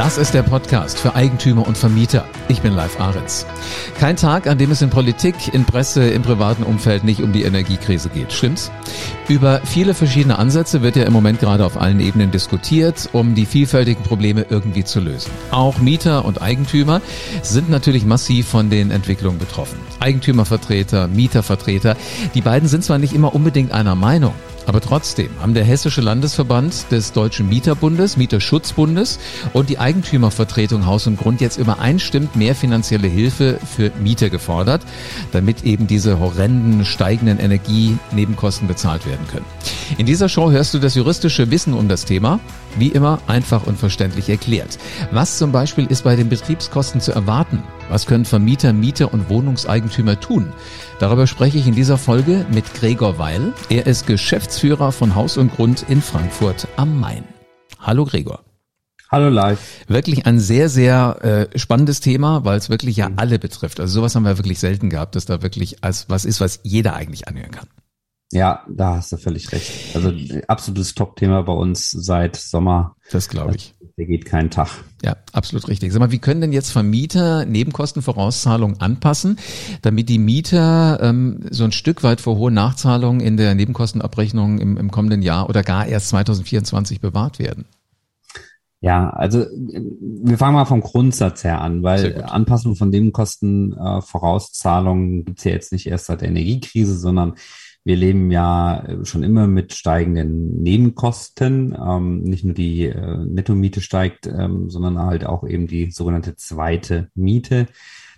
Das ist der Podcast für Eigentümer und Vermieter. Ich bin Live Ahrens. Kein Tag, an dem es in Politik, in Presse, im privaten Umfeld nicht um die Energiekrise geht. Stimmt's? Über viele verschiedene Ansätze wird ja im Moment gerade auf allen Ebenen diskutiert, um die vielfältigen Probleme irgendwie zu lösen. Auch Mieter und Eigentümer sind natürlich massiv von den Entwicklungen betroffen. Eigentümervertreter, Mietervertreter, die beiden sind zwar nicht immer unbedingt einer Meinung, aber trotzdem haben der Hessische Landesverband des Deutschen Mieterbundes, Mieterschutzbundes und die Eigentümervertretung Haus und Grund jetzt übereinstimmt mehr finanzielle Hilfe für Mieter gefordert, damit eben diese horrenden steigenden Energienebenkosten bezahlt werden können. In dieser Show hörst du das juristische Wissen um das Thema, wie immer einfach und verständlich erklärt. Was zum Beispiel ist bei den Betriebskosten zu erwarten? Was können Vermieter, Mieter und Wohnungseigentümer tun? Darüber spreche ich in dieser Folge mit Gregor Weil. Er ist Geschäftsführer von Haus und Grund in Frankfurt am Main. Hallo Gregor. Hallo live. Wirklich ein sehr, sehr äh, spannendes Thema, weil es wirklich ja mhm. alle betrifft. Also sowas haben wir wirklich selten gehabt, dass da wirklich als was ist, was jeder eigentlich anhören kann. Ja, da hast du völlig recht. Also absolutes Top-Thema bei uns seit Sommer. Das glaube ich. Der geht keinen Tag. Ja, absolut richtig. Sag mal, wie können denn jetzt Vermieter Nebenkostenvorauszahlungen anpassen, damit die Mieter ähm, so ein Stück weit vor hohen Nachzahlungen in der Nebenkostenabrechnung im, im kommenden Jahr oder gar erst 2024 bewahrt werden? Ja, also wir fangen mal vom Grundsatz her an, weil Anpassung von Nebenkosten äh, gibt's ja jetzt nicht erst seit der Energiekrise, sondern wir leben ja äh, schon immer mit steigenden Nebenkosten. Ähm, nicht nur die äh, Nettomiete steigt, ähm, sondern halt auch eben die sogenannte zweite Miete.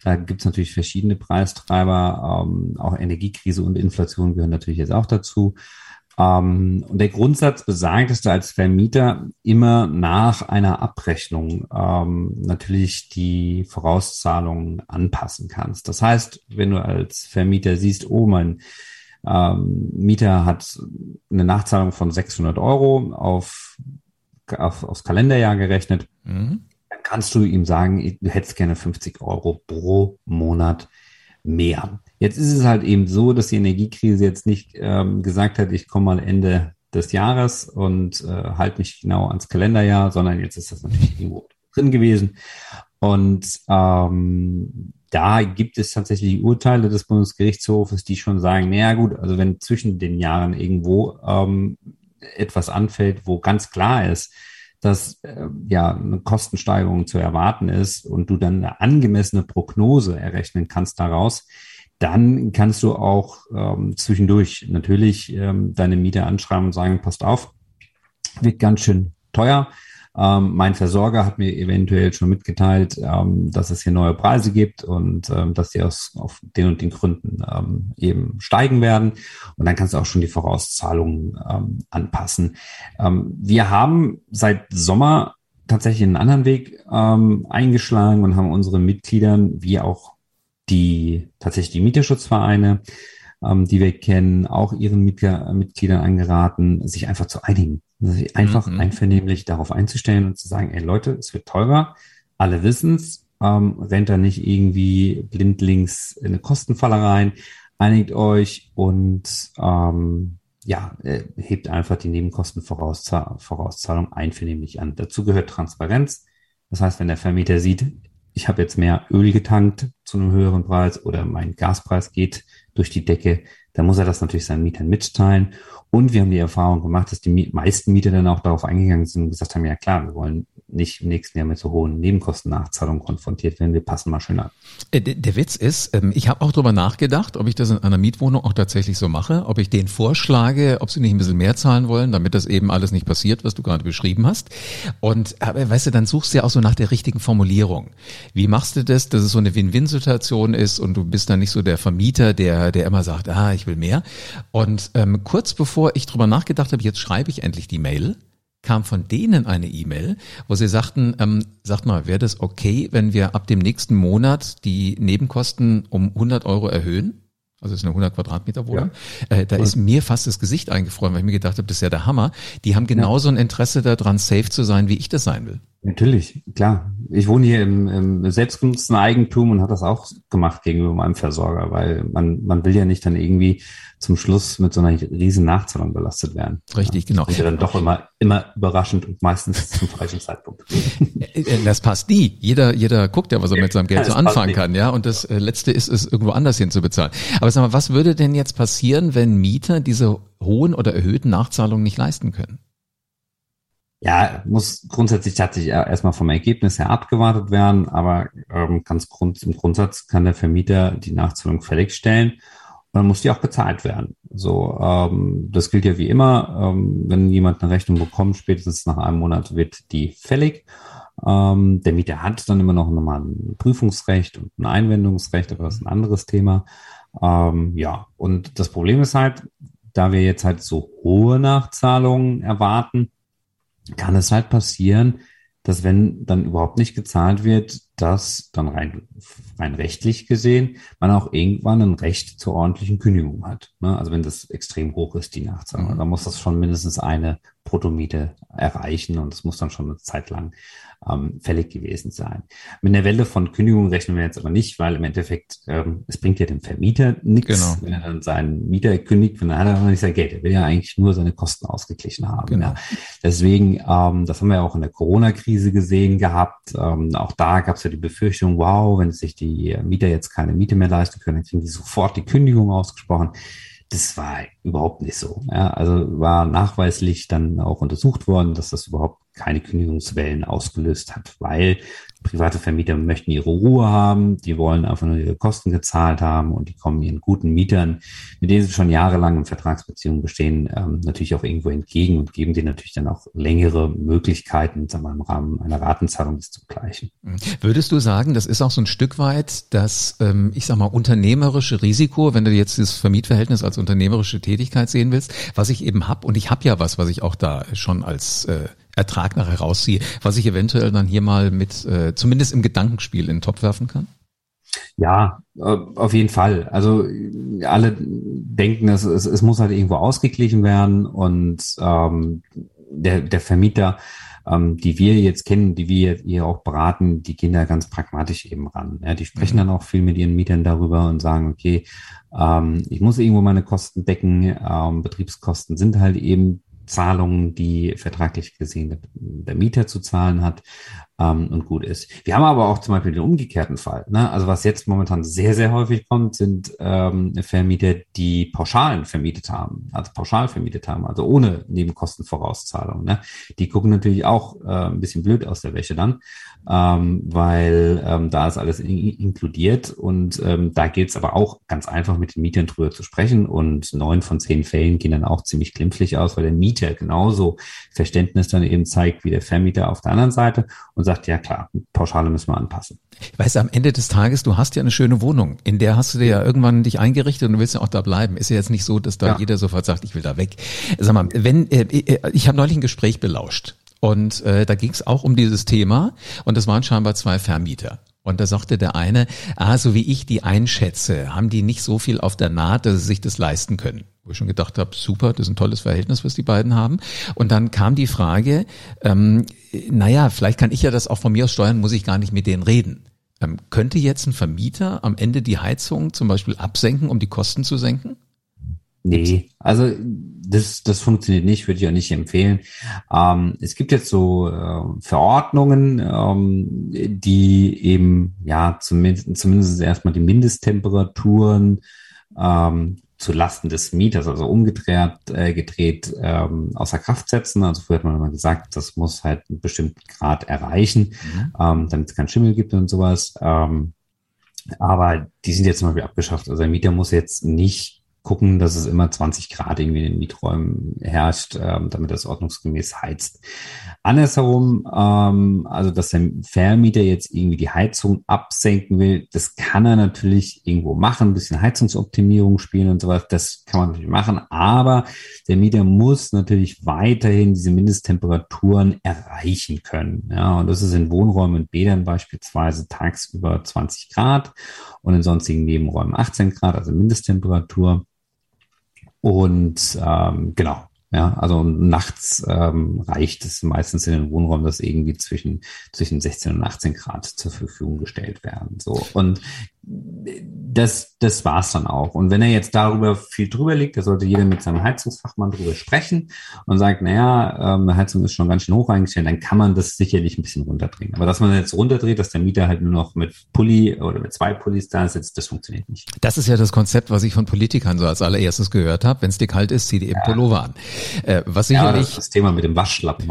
Da gibt es natürlich verschiedene Preistreiber. Ähm, auch Energiekrise und Inflation gehören natürlich jetzt auch dazu. Ähm, und der Grundsatz besagt, dass du als Vermieter immer nach einer Abrechnung ähm, natürlich die Vorauszahlungen anpassen kannst. Das heißt, wenn du als Vermieter siehst, oh, mein ähm, Mieter hat eine Nachzahlung von 600 Euro auf, auf aufs Kalenderjahr gerechnet. Mhm. Dann kannst du ihm sagen, du hättest gerne 50 Euro pro Monat mehr. Jetzt ist es halt eben so, dass die Energiekrise jetzt nicht ähm, gesagt hat, ich komme mal Ende des Jahres und äh, halt mich genau ans Kalenderjahr, sondern jetzt ist das natürlich irgendwo drin gewesen. Und ähm, da gibt es tatsächlich Urteile des Bundesgerichtshofes, die schon sagen, naja gut, also wenn zwischen den Jahren irgendwo ähm, etwas anfällt, wo ganz klar ist, dass äh, ja eine Kostensteigerung zu erwarten ist und du dann eine angemessene Prognose errechnen kannst daraus, dann kannst du auch ähm, zwischendurch natürlich ähm, deine Mieter anschreiben und sagen, passt auf, wird ganz schön teuer. Ähm, mein Versorger hat mir eventuell schon mitgeteilt, ähm, dass es hier neue Preise gibt und ähm, dass die aus auf den und den Gründen ähm, eben steigen werden. Und dann kannst du auch schon die Vorauszahlungen ähm, anpassen. Ähm, wir haben seit Sommer tatsächlich einen anderen Weg eingeschlagen und haben unseren Mitgliedern wie auch die tatsächlich die Mieterschutzvereine die wir kennen, auch ihren Mitgliedern angeraten, sich einfach zu einigen. Sich einfach mhm. einvernehmlich darauf einzustellen und zu sagen, ey Leute, es wird teurer, alle wissen's, ähm, rennt da nicht irgendwie blindlings in eine Kostenfalle rein, einigt euch und ähm, ja, äh, hebt einfach die Nebenkostenvorauszahlung einvernehmlich an. Dazu gehört Transparenz. Das heißt, wenn der Vermieter sieht, ich habe jetzt mehr Öl getankt zu einem höheren Preis oder mein Gaspreis geht durch die Decke, dann muss er das natürlich seinen Mietern mitteilen. Und wir haben die Erfahrung gemacht, dass die meisten Mieter dann auch darauf eingegangen sind und gesagt haben, ja klar, wir wollen nicht im nächsten Jahr mit so hohen Nebenkostennachzahlungen konfrontiert werden. Wir passen mal schön an. Äh, der Witz ist, ähm, ich habe auch darüber nachgedacht, ob ich das in einer Mietwohnung auch tatsächlich so mache, ob ich denen vorschlage, ob sie nicht ein bisschen mehr zahlen wollen, damit das eben alles nicht passiert, was du gerade beschrieben hast. Und aber weißt du, dann suchst du ja auch so nach der richtigen Formulierung. Wie machst du das, dass es so eine Win-Win-Situation ist und du bist dann nicht so der Vermieter, der, der immer sagt, ah, ich will mehr. Und ähm, kurz bevor ich drüber nachgedacht habe, jetzt schreibe ich endlich die Mail, kam von denen eine E-Mail, wo sie sagten, ähm, sagt mal, wäre das okay, wenn wir ab dem nächsten Monat die Nebenkosten um 100 Euro erhöhen? Also es ist eine 100 Quadratmeter Wohnung. Ja. Äh, da cool. ist mir fast das Gesicht eingefroren, weil ich mir gedacht habe, das ist ja der Hammer. Die haben genauso ja. ein Interesse daran, safe zu sein, wie ich das sein will. Natürlich, klar. Ich wohne hier im, im selbstgenutzten Eigentum und habe das auch gemacht gegenüber meinem Versorger, weil man, man will ja nicht dann irgendwie zum Schluss mit so einer riesen Nachzahlung belastet werden. Richtig, genau. Das ist ja dann doch immer, immer überraschend und meistens zum falschen Zeitpunkt. Äh, äh, das passt nie. Jeder, jeder guckt ja, was er mit seinem Geld ja, so anfangen kann, ja. Und das äh, Letzte ist es, irgendwo anders hin zu bezahlen. Aber sag mal, was würde denn jetzt passieren, wenn Mieter diese hohen oder erhöhten Nachzahlungen nicht leisten können? Ja, muss grundsätzlich tatsächlich erstmal vom Ergebnis her abgewartet werden, aber ähm, ganz grund, im Grundsatz kann der Vermieter die Nachzahlung fällig stellen und dann muss die auch bezahlt werden. So, ähm, das gilt ja wie immer, ähm, wenn jemand eine Rechnung bekommt, spätestens nach einem Monat wird die fällig. Ähm, der Mieter hat dann immer noch nochmal ein Prüfungsrecht und ein Einwendungsrecht, aber das ist ein anderes Thema. Ähm, ja, und das Problem ist halt, da wir jetzt halt so hohe Nachzahlungen erwarten, kann es halt passieren, dass wenn dann überhaupt nicht gezahlt wird, dass dann rein, rein rechtlich gesehen man auch irgendwann ein Recht zur ordentlichen Kündigung hat. Ne? Also wenn das extrem hoch ist, die Nachzahlung, mhm. dann muss das schon mindestens eine Bruttomiete erreichen und es muss dann schon eine Zeit lang ähm, fällig gewesen sein. Mit einer Welle von Kündigung rechnen wir jetzt aber nicht, weil im Endeffekt ähm, es bringt ja dem Vermieter nichts, genau. wenn er dann seinen Mieter kündigt, wenn er hat er noch nicht sein Geld. Er will ja eigentlich nur seine Kosten ausgeglichen haben. Genau. Ja. Deswegen, ähm, das haben wir auch in der Corona-Krise gesehen gehabt. Ähm, auch da gab es ja die Befürchtung, wow, wenn sich die Mieter jetzt keine Miete mehr leisten können, dann kriegen die sofort die Kündigung ausgesprochen. Das war überhaupt nicht so. Ja, also war nachweislich dann auch untersucht worden, dass das überhaupt keine Kündigungswellen ausgelöst hat, weil private Vermieter möchten ihre Ruhe haben, die wollen einfach nur ihre Kosten gezahlt haben und die kommen ihren guten Mietern, mit denen sie schon jahrelang in Vertragsbeziehungen bestehen, ähm, natürlich auch irgendwo entgegen und geben denen natürlich dann auch längere Möglichkeiten, sagen wir, im Rahmen einer Ratenzahlung das zu gleichen. Würdest du sagen, das ist auch so ein Stück weit das, ähm, ich sag mal, unternehmerische Risiko, wenn du jetzt das Vermietverhältnis als unternehmerische Tätigkeit sehen willst, was ich eben hab und ich habe ja was, was ich auch da schon als äh, Ertrag nachher rausziehe, was ich eventuell dann hier mal mit, äh, zumindest im Gedankenspiel in den Topf werfen kann? Ja, äh, auf jeden Fall. Also alle denken, es, es, es muss halt irgendwo ausgeglichen werden und ähm, der, der Vermieter, ähm, die wir jetzt kennen, die wir hier auch beraten, die gehen da ganz pragmatisch eben ran. Ja, die sprechen mhm. dann auch viel mit ihren Mietern darüber und sagen, okay, ähm, ich muss irgendwo meine Kosten decken, ähm, Betriebskosten sind halt eben Zahlungen, die vertraglich gesehen der, Mieter zu zahlen hat ähm, und gut ist. Wir haben aber auch zum Beispiel den umgekehrten Fall. Ne? Also was jetzt momentan sehr, sehr häufig kommt, sind ähm, Vermieter, die Pauschalen vermietet haben, also pauschal vermietet haben, also ohne Nebenkostenvorauszahlung. Ne? Die gucken natürlich auch äh, ein bisschen blöd aus der Wäsche dann, ähm, weil ähm, da ist alles in inkludiert und ähm, da es aber auch ganz einfach mit den Mietern drüber zu sprechen und neun von zehn Fällen gehen dann auch ziemlich glimpflich aus, weil der Mieter genauso Verständnis dann eben zeigt wie der Vermieter auf der anderen Seite und sagt, ja klar, Pauschale müssen wir anpassen. Weißt du, am Ende des Tages, du hast ja eine schöne Wohnung, in der hast du dir ja irgendwann dich eingerichtet und du willst ja auch da bleiben. Ist ja jetzt nicht so, dass da ja. jeder sofort sagt, ich will da weg. Sag mal, wenn äh, äh ich habe neulich ein Gespräch belauscht und äh, da ging es auch um dieses Thema und das waren scheinbar zwei Vermieter. Und da sagte der eine, ah, so wie ich die einschätze, haben die nicht so viel auf der Naht, dass sie sich das leisten können. Wo ich schon gedacht habe, super, das ist ein tolles Verhältnis, was die beiden haben. Und dann kam die Frage, ähm, naja, vielleicht kann ich ja das auch von mir aus steuern, muss ich gar nicht mit denen reden. Ähm, könnte jetzt ein Vermieter am Ende die Heizung zum Beispiel absenken, um die Kosten zu senken? Nee, also das, das funktioniert nicht, würde ich auch nicht empfehlen. Ähm, es gibt jetzt so äh, Verordnungen, ähm, die eben ja zumindest, zumindest erstmal die Mindesttemperaturen ähm, zu Lasten des Mieters, also umgedreht, äh, gedreht ähm, außer Kraft setzen. Also früher hat man immer gesagt, das muss halt einen bestimmten Grad erreichen, mhm. ähm, damit es keinen Schimmel gibt und sowas. Ähm, aber die sind jetzt zum Beispiel abgeschafft. Also der Mieter muss jetzt nicht gucken, dass es immer 20 Grad irgendwie in den Mieträumen herrscht, ähm, damit das ordnungsgemäß heizt. Andersherum, ähm, also dass der Vermieter jetzt irgendwie die Heizung absenken will, das kann er natürlich irgendwo machen, ein bisschen Heizungsoptimierung spielen und sowas, das kann man natürlich machen, aber der Mieter muss natürlich weiterhin diese Mindesttemperaturen erreichen können. Ja, und das ist in Wohnräumen und Bädern beispielsweise tagsüber 20 Grad und in sonstigen Nebenräumen 18 Grad, also Mindesttemperatur. Und ähm, genau, Ja, also nachts ähm, reicht es meistens in den Wohnraum, dass irgendwie zwischen, zwischen 16 und 18 Grad zur Verfügung gestellt werden. So. Und das, das war's dann auch. Und wenn er jetzt darüber viel drüber liegt, da sollte jeder mit seinem Heizungsfachmann drüber sprechen und sagt, naja, ähm, Heizung ist schon ganz schön hoch eingestellt, dann kann man das sicherlich ein bisschen runterdrehen. Aber dass man jetzt runterdreht, dass der Mieter halt nur noch mit Pulli oder mit zwei Pullis da sitzt, das funktioniert nicht. Das ist ja das Konzept, was ich von Politikern so als allererstes gehört habe. Wenn es dir kalt ist, zieh dir eben ja. Pullover an. Äh, was sicherlich. Ja, das, das Thema mit dem Waschlappen.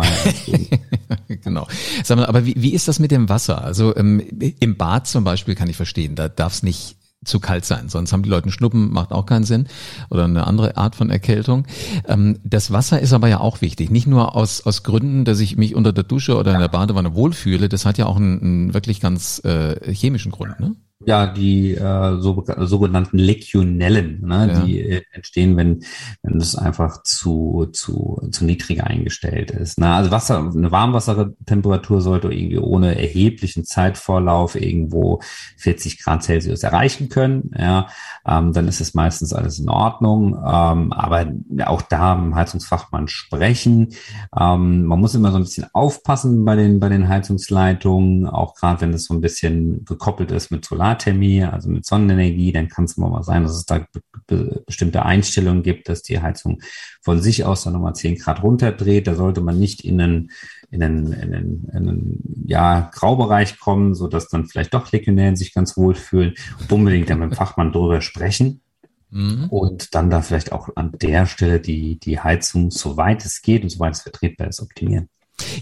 genau. Sag mal, aber wie, wie ist das mit dem Wasser? Also ähm, im Bad zum Beispiel kann ich verstehen, da darf es nicht zu kalt sein, sonst haben die Leute Schnuppen, macht auch keinen Sinn oder eine andere Art von Erkältung. Ähm, das Wasser ist aber ja auch wichtig, nicht nur aus, aus Gründen, dass ich mich unter der Dusche oder in der Badewanne wohlfühle, das hat ja auch einen, einen wirklich ganz äh, chemischen Grund, ne? Ja die äh, so, sogenannten Legionellen, ne, ja. die äh, entstehen, wenn wenn es einfach zu zu zu niedrig eingestellt ist. Ne? Also Wasser, eine Warmwassertemperatur sollte irgendwie ohne erheblichen Zeitvorlauf irgendwo 40 Grad Celsius erreichen können. Ja, ähm, dann ist es meistens alles in Ordnung. Ähm, aber auch da im Heizungsfachmann sprechen. Ähm, man muss immer so ein bisschen aufpassen bei den bei den Heizungsleitungen, auch gerade wenn es so ein bisschen gekoppelt ist mit Solar Solarthermie, also mit Sonnenenergie, dann kann es immer mal sein, dass es da be bestimmte Einstellungen gibt, dass die Heizung von sich aus dann nochmal 10 Grad runterdreht. Da sollte man nicht in einen, in einen, in einen, in einen ja, Graubereich kommen, so dass dann vielleicht doch Legionären sich ganz wohl fühlen. Unbedingt dann mit dem Fachmann drüber sprechen. Mhm. Und dann da vielleicht auch an der Stelle die, die Heizung, soweit es geht und soweit es vertretbar ist, optimieren.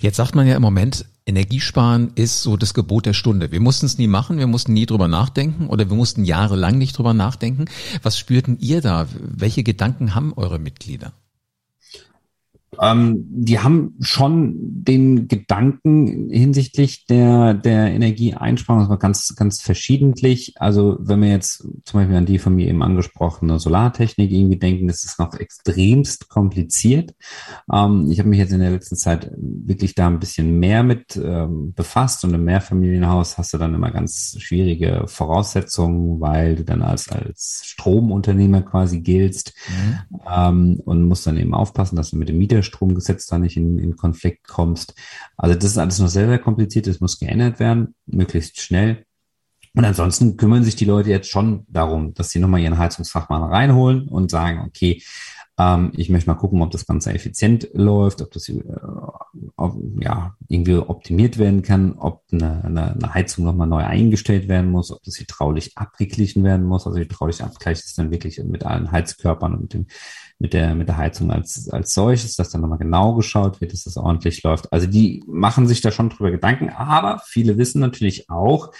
Jetzt sagt man ja im Moment, Energiesparen ist so das Gebot der Stunde. Wir mussten es nie machen, wir mussten nie drüber nachdenken oder wir mussten jahrelang nicht drüber nachdenken. Was spürten ihr da? Welche Gedanken haben eure Mitglieder? Ähm, die haben schon den Gedanken hinsichtlich der, der Energieeinsparung, das war ganz, ganz verschiedentlich. Also wenn wir jetzt zum Beispiel an die von mir eben angesprochene Solartechnik irgendwie denken, das ist noch extremst kompliziert. Ähm, ich habe mich jetzt in der letzten Zeit wirklich da ein bisschen mehr mit ähm, befasst und im Mehrfamilienhaus hast du dann immer ganz schwierige Voraussetzungen, weil du dann als, als Stromunternehmer quasi giltst mhm. ähm, und musst dann eben aufpassen, dass du mit dem Mieter Stromgesetz da nicht in, in Konflikt kommst. Also das ist alles noch sehr, sehr kompliziert. Das muss geändert werden, möglichst schnell. Und ansonsten kümmern sich die Leute jetzt schon darum, dass sie nochmal ihren Heizungsfachmann reinholen und sagen, okay, ähm, ich möchte mal gucken, ob das Ganze effizient läuft, ob das äh, ob, ja, irgendwie optimiert werden kann, ob eine, eine, eine Heizung nochmal neu eingestellt werden muss, ob das hydraulisch abgeglichen werden muss. Also hydraulisch Abgleich ist dann wirklich mit allen Heizkörpern und mit dem mit der, mit der Heizung als, als solches, dass dann nochmal genau geschaut wird, dass das ordentlich läuft. Also die machen sich da schon drüber Gedanken, aber viele wissen natürlich auch,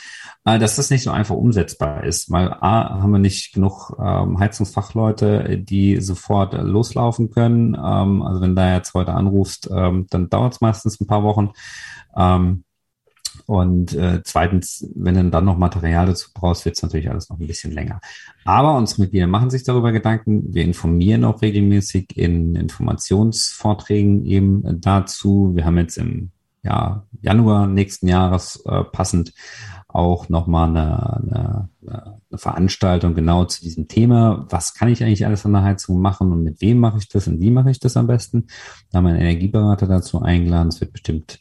dass das nicht so einfach umsetzbar ist, weil A, haben wir nicht genug ähm, Heizungsfachleute, die sofort äh, loslaufen können. Ähm, also wenn da jetzt heute anrufst, ähm, dann dauert es meistens ein paar Wochen. Ähm, und äh, zweitens, wenn du dann noch Material dazu brauchst, wird es natürlich alles noch ein bisschen länger. Aber unsere Mitglieder machen sich darüber Gedanken. Wir informieren auch regelmäßig in Informationsvorträgen eben dazu. Wir haben jetzt im ja, Januar nächsten Jahres äh, passend auch nochmal eine, eine, eine Veranstaltung genau zu diesem Thema. Was kann ich eigentlich alles an der Heizung machen und mit wem mache ich das und wie mache ich das am besten? Da haben wir einen Energieberater dazu eingeladen. Es wird bestimmt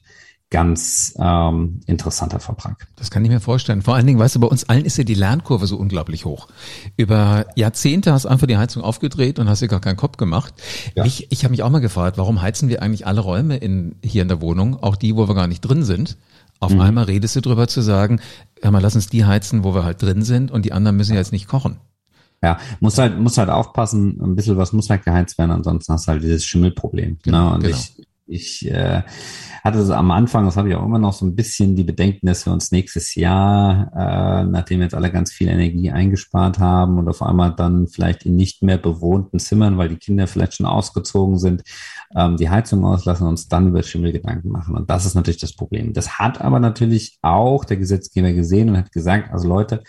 ganz ähm, interessanter Vertrag. Das kann ich mir vorstellen. Vor allen Dingen, weißt du, bei uns allen ist ja die Lernkurve so unglaublich hoch. Über Jahrzehnte hast du einfach die Heizung aufgedreht und hast dir gar keinen Kopf gemacht. Ja. Ich, ich habe mich auch mal gefragt, warum heizen wir eigentlich alle Räume in, hier in der Wohnung, auch die, wo wir gar nicht drin sind? Auf mhm. einmal redest du drüber zu sagen, hör mal, lass uns die heizen, wo wir halt drin sind und die anderen müssen jetzt nicht kochen. Ja, muss halt, muss halt aufpassen, ein bisschen was muss halt geheizt werden, ansonsten hast du halt dieses Schimmelproblem. Genau, ne? Und genau. ich, ich äh, hatte so am Anfang, das habe ich auch immer noch so ein bisschen die Bedenken, dass wir uns nächstes Jahr, äh, nachdem jetzt alle ganz viel Energie eingespart haben und auf einmal dann vielleicht in nicht mehr bewohnten Zimmern, weil die Kinder vielleicht schon ausgezogen sind, ähm, die Heizung auslassen und uns dann über Schimmelgedanken machen. Und das ist natürlich das Problem. Das hat aber natürlich auch der Gesetzgeber gesehen und hat gesagt, also Leute,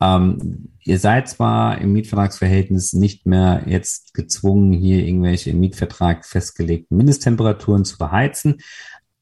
ähm, ihr seid zwar im Mietvertragsverhältnis nicht mehr jetzt gezwungen, hier irgendwelche im Mietvertrag festgelegten Mindesttemperaturen zu beheizen,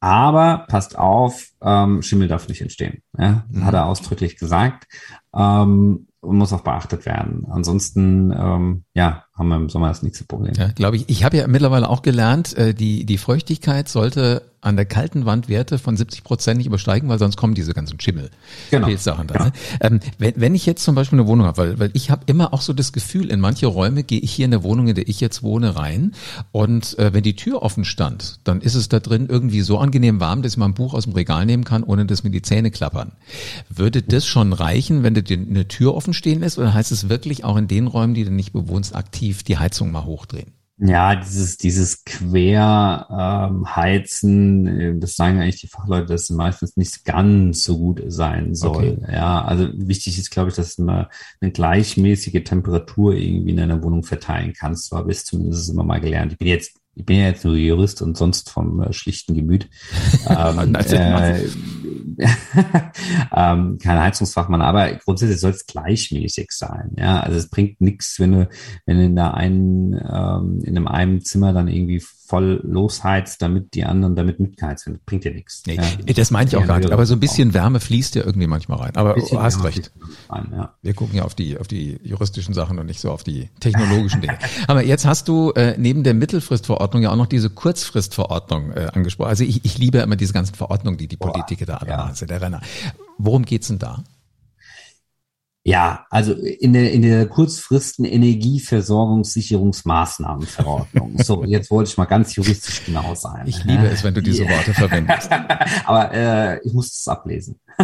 aber passt auf, ähm, Schimmel darf nicht entstehen. Ja? Mhm. Hat er ausdrücklich gesagt. Ähm, muss auch beachtet werden. Ansonsten, ähm, ja, haben wir im Sommer das nächste Problem. Ja, glaube ich. Ich habe ja mittlerweile auch gelernt, äh, die, die Feuchtigkeit sollte an der kalten Wand Werte von 70 Prozent nicht übersteigen, weil sonst kommen diese ganzen Schimmel. Genau. Sachen da, ne? ähm, wenn, wenn ich jetzt zum Beispiel eine Wohnung habe, weil, weil ich habe immer auch so das Gefühl, in manche Räume gehe ich hier in der Wohnung, in der ich jetzt wohne, rein und äh, wenn die Tür offen stand, dann ist es da drin irgendwie so angenehm warm, dass man ein Buch aus dem Regal nehmen kann, ohne dass mir die Zähne klappern. Würde das schon reichen, wenn du eine Tür offen stehen lässt oder heißt es wirklich auch in den Räumen, die du nicht bewohnst, aktiv die Heizung mal hochdrehen? Ja, dieses, dieses Querheizen, ähm, das sagen eigentlich die Fachleute, dass es meistens nicht ganz so gut sein soll. Okay. Ja, also wichtig ist, glaube ich, dass du eine, gleichmäßige Temperatur irgendwie in einer Wohnung verteilen kannst. So habe ich zumindest immer mal gelernt. Ich bin jetzt ich bin ja jetzt nur Jurist und sonst vom äh, schlichten Gemüt. ähm, äh, ähm, kein Heizungsfachmann, aber grundsätzlich soll es gleichmäßig sein. Ja, also es bringt nichts, wenn du, wenn in der einen, ähm, in einem Zimmer dann irgendwie voll losheizt, damit die anderen damit mitgeheizt werden. Bringt dir nichts. Nee, ja. das meinte ich auch gar nicht. Aber so ein bisschen Wärme fließt ja irgendwie manchmal rein. Aber du hast recht. Rein, ja. Wir gucken ja auf die, auf die juristischen Sachen und nicht so auf die technologischen Dinge. Aber jetzt hast du äh, neben der Mittelfristverordnung ja auch noch diese Kurzfristverordnung äh, angesprochen. Also ich, ich liebe immer diese ganzen Verordnungen, die die Politiker da alle ja. der Renner. Worum geht's denn da? Ja, also in der, in der kurzfristen Energieversorgungssicherungsmaßnahmenverordnung. So, jetzt wollte ich mal ganz juristisch genau sein. Ich liebe es, wenn du diese Worte verwendest. Aber äh, ich muss es ablesen.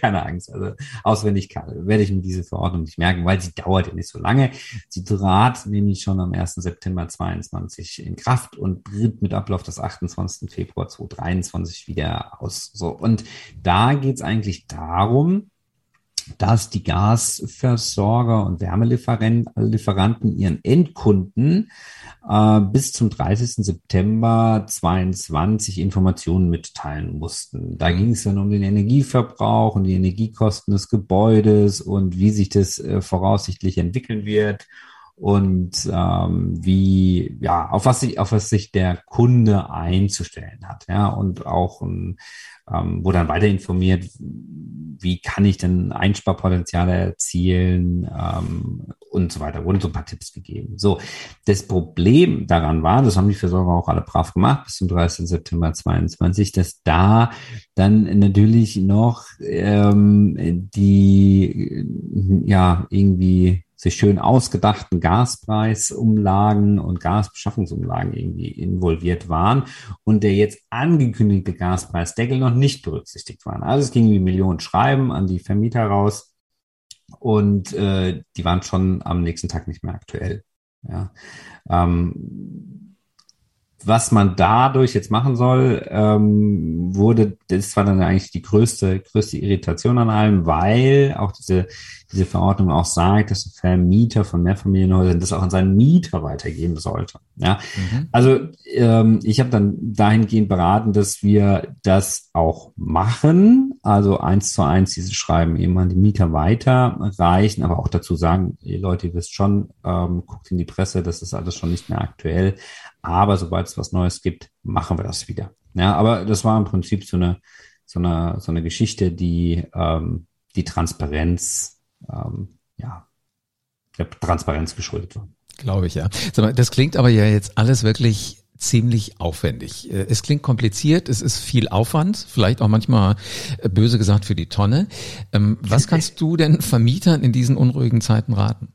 Keine Angst. Also auswendig kann, werde ich mir diese Verordnung nicht merken, weil sie dauert ja nicht so lange. Sie trat nämlich schon am 1. September 22 in Kraft und tritt mit Ablauf des 28. Februar 2023 wieder aus. So, und da geht's eigentlich darum, dass die Gasversorger und Wärmelieferanten ihren Endkunden äh, bis zum 30. September 22 Informationen mitteilen mussten. Da ging es dann um den Energieverbrauch und die Energiekosten des Gebäudes und wie sich das äh, voraussichtlich entwickeln wird und ähm, wie ja auf was sich auf was sich der Kunde einzustellen hat ja und auch ähm, wo dann weiter informiert, wie kann ich denn Einsparpotenziale erzielen ähm, und so weiter. Wurden so ein paar Tipps gegeben. So, das Problem daran war, das haben die Versorger auch alle brav gemacht bis zum 30. September 22, dass da dann natürlich noch ähm, die ja irgendwie sich schön ausgedachten Gaspreisumlagen und Gasbeschaffungsumlagen irgendwie involviert waren und der jetzt angekündigte Gaspreisdeckel noch nicht berücksichtigt waren. Also es ging wie Millionen Schreiben an die Vermieter raus und äh, die waren schon am nächsten Tag nicht mehr aktuell. Ja. Ähm, was man dadurch jetzt machen soll, ähm, wurde, das war dann eigentlich die größte, größte Irritation an allem, weil auch diese, diese Verordnung auch sagt, dass Vermieter von Mehrfamilienhäusern das auch an seinen Mieter weitergeben sollte. Ja, mhm. also ähm, ich habe dann dahingehend beraten, dass wir das auch machen, also eins zu eins diese Schreiben eben an die Mieter weiterreichen, aber auch dazu sagen, ihr Leute, ihr wisst schon, ähm, guckt in die Presse, das ist alles schon nicht mehr aktuell. Aber sobald es was Neues gibt, machen wir das wieder. Ja, aber das war im Prinzip so eine, so eine, so eine Geschichte, die ähm, die Transparenz, ähm, ja, der Transparenz geschuldet war. Glaube ich, ja. Das klingt aber ja jetzt alles wirklich ziemlich aufwendig. Äh, es klingt kompliziert, es ist viel Aufwand, vielleicht auch manchmal äh, böse gesagt für die Tonne. Ähm, was kannst du denn Vermietern in diesen unruhigen Zeiten raten?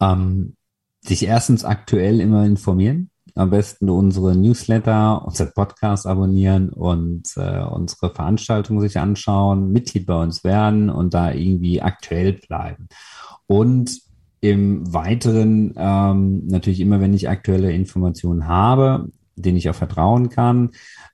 Ähm, sich erstens aktuell immer informieren. Am besten unsere Newsletter, unser Podcast abonnieren und äh, unsere Veranstaltungen sich anschauen, Mitglied bei uns werden und da irgendwie aktuell bleiben. Und im Weiteren ähm, natürlich immer, wenn ich aktuelle Informationen habe, denen ich auch vertrauen kann,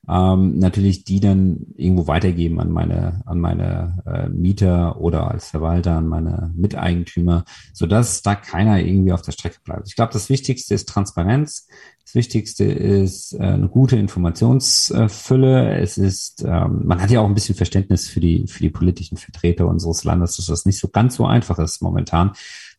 ähm, natürlich die dann irgendwo weitergeben an meine, an meine äh, Mieter oder als Verwalter an meine Miteigentümer, so dass da keiner irgendwie auf der Strecke bleibt. Ich glaube, das Wichtigste ist Transparenz. Das Wichtigste ist äh, eine gute Informationsfülle. Es ist, ähm, man hat ja auch ein bisschen Verständnis für die, für die politischen Vertreter unseres Landes, dass das nicht so ganz so einfach ist momentan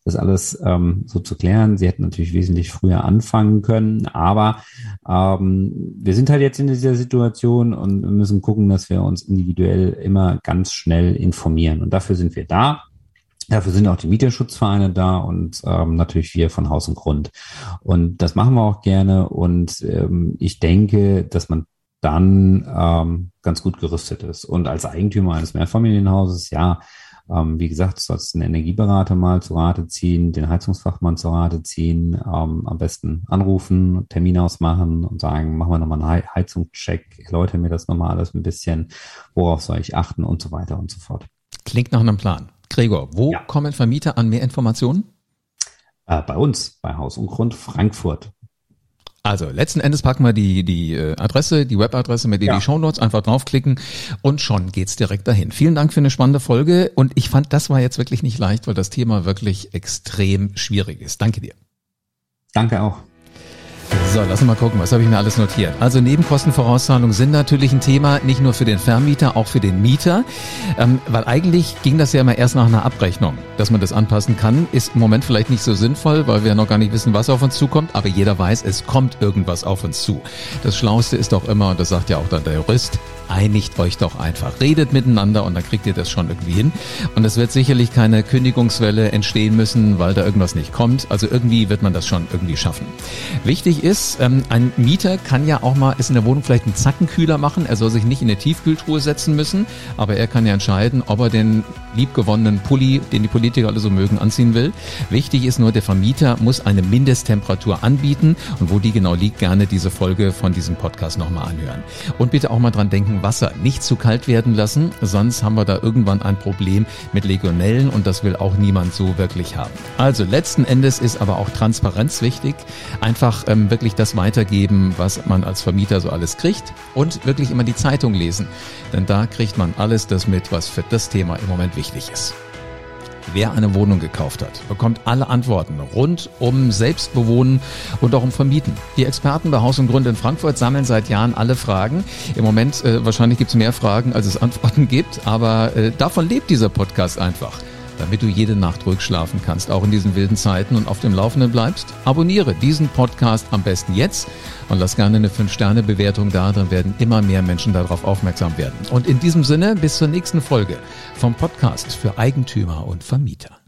das alles ähm, so zu klären. Sie hätten natürlich wesentlich früher anfangen können, aber ähm, wir sind halt jetzt in dieser Situation und müssen gucken, dass wir uns individuell immer ganz schnell informieren. Und dafür sind wir da. Dafür sind auch die Mieterschutzvereine da und ähm, natürlich wir von Haus und Grund. Und das machen wir auch gerne. Und ähm, ich denke, dass man dann ähm, ganz gut gerüstet ist. Und als Eigentümer eines Mehrfamilienhauses, ja, ähm, wie gesagt, sollst einen Energieberater mal zu Rate ziehen, den Heizungsfachmann zu Rate ziehen, ähm, am besten anrufen, Termin ausmachen und sagen, machen wir nochmal einen Heizungscheck, erläutere mir das nochmal alles ein bisschen, worauf soll ich achten und so weiter und so fort. Klingt nach einem Plan. Gregor, wo ja. kommen Vermieter an mehr Informationen? Äh, bei uns, bei Haus und Grund Frankfurt. Also letzten Endes packen wir die, die äh, Adresse, die Webadresse mit ja. die Shownotes, einfach draufklicken und schon geht's direkt dahin. Vielen Dank für eine spannende Folge und ich fand, das war jetzt wirklich nicht leicht, weil das Thema wirklich extrem schwierig ist. Danke dir. Danke auch. So, lass mal gucken, was habe ich mir alles notiert. Also Nebenkostenvorauszahlungen sind natürlich ein Thema, nicht nur für den Vermieter, auch für den Mieter. Ähm, weil eigentlich ging das ja immer erst nach einer Abrechnung, dass man das anpassen kann. Ist im Moment vielleicht nicht so sinnvoll, weil wir noch gar nicht wissen, was auf uns zukommt. Aber jeder weiß, es kommt irgendwas auf uns zu. Das Schlauste ist doch immer, und das sagt ja auch dann der Jurist, einigt euch doch einfach. Redet miteinander und dann kriegt ihr das schon irgendwie hin. Und es wird sicherlich keine Kündigungswelle entstehen müssen, weil da irgendwas nicht kommt. Also irgendwie wird man das schon irgendwie schaffen. Wichtig ist, ähm, ein Mieter kann ja auch mal, ist in der Wohnung vielleicht einen Zackenkühler machen. Er soll sich nicht in eine Tiefkühltruhe setzen müssen, aber er kann ja entscheiden, ob er den liebgewonnenen Pulli, den die Politiker alle so mögen, anziehen will. Wichtig ist nur, der Vermieter muss eine Mindesttemperatur anbieten und wo die genau liegt, gerne diese Folge von diesem Podcast nochmal anhören. Und bitte auch mal dran denken, Wasser nicht zu kalt werden lassen, sonst haben wir da irgendwann ein Problem mit Legionellen und das will auch niemand so wirklich haben. Also letzten Endes ist aber auch Transparenz wichtig. Einfach ähm, wirklich das weitergeben, was man als Vermieter so alles kriegt und wirklich immer die Zeitung lesen, denn da kriegt man alles das mit, was für das Thema im Moment wichtig ist. Wer eine Wohnung gekauft hat, bekommt alle Antworten rund um Selbstbewohnen und auch um Vermieten. Die Experten bei Haus und Grund in Frankfurt sammeln seit Jahren alle Fragen. Im Moment äh, wahrscheinlich gibt es mehr Fragen, als es Antworten gibt, aber äh, davon lebt dieser Podcast einfach. Damit du jede Nacht ruhig schlafen kannst, auch in diesen wilden Zeiten und auf dem Laufenden bleibst, abonniere diesen Podcast am besten jetzt und lass gerne eine 5-Sterne-Bewertung da, dann werden immer mehr Menschen darauf aufmerksam werden. Und in diesem Sinne, bis zur nächsten Folge vom Podcast für Eigentümer und Vermieter.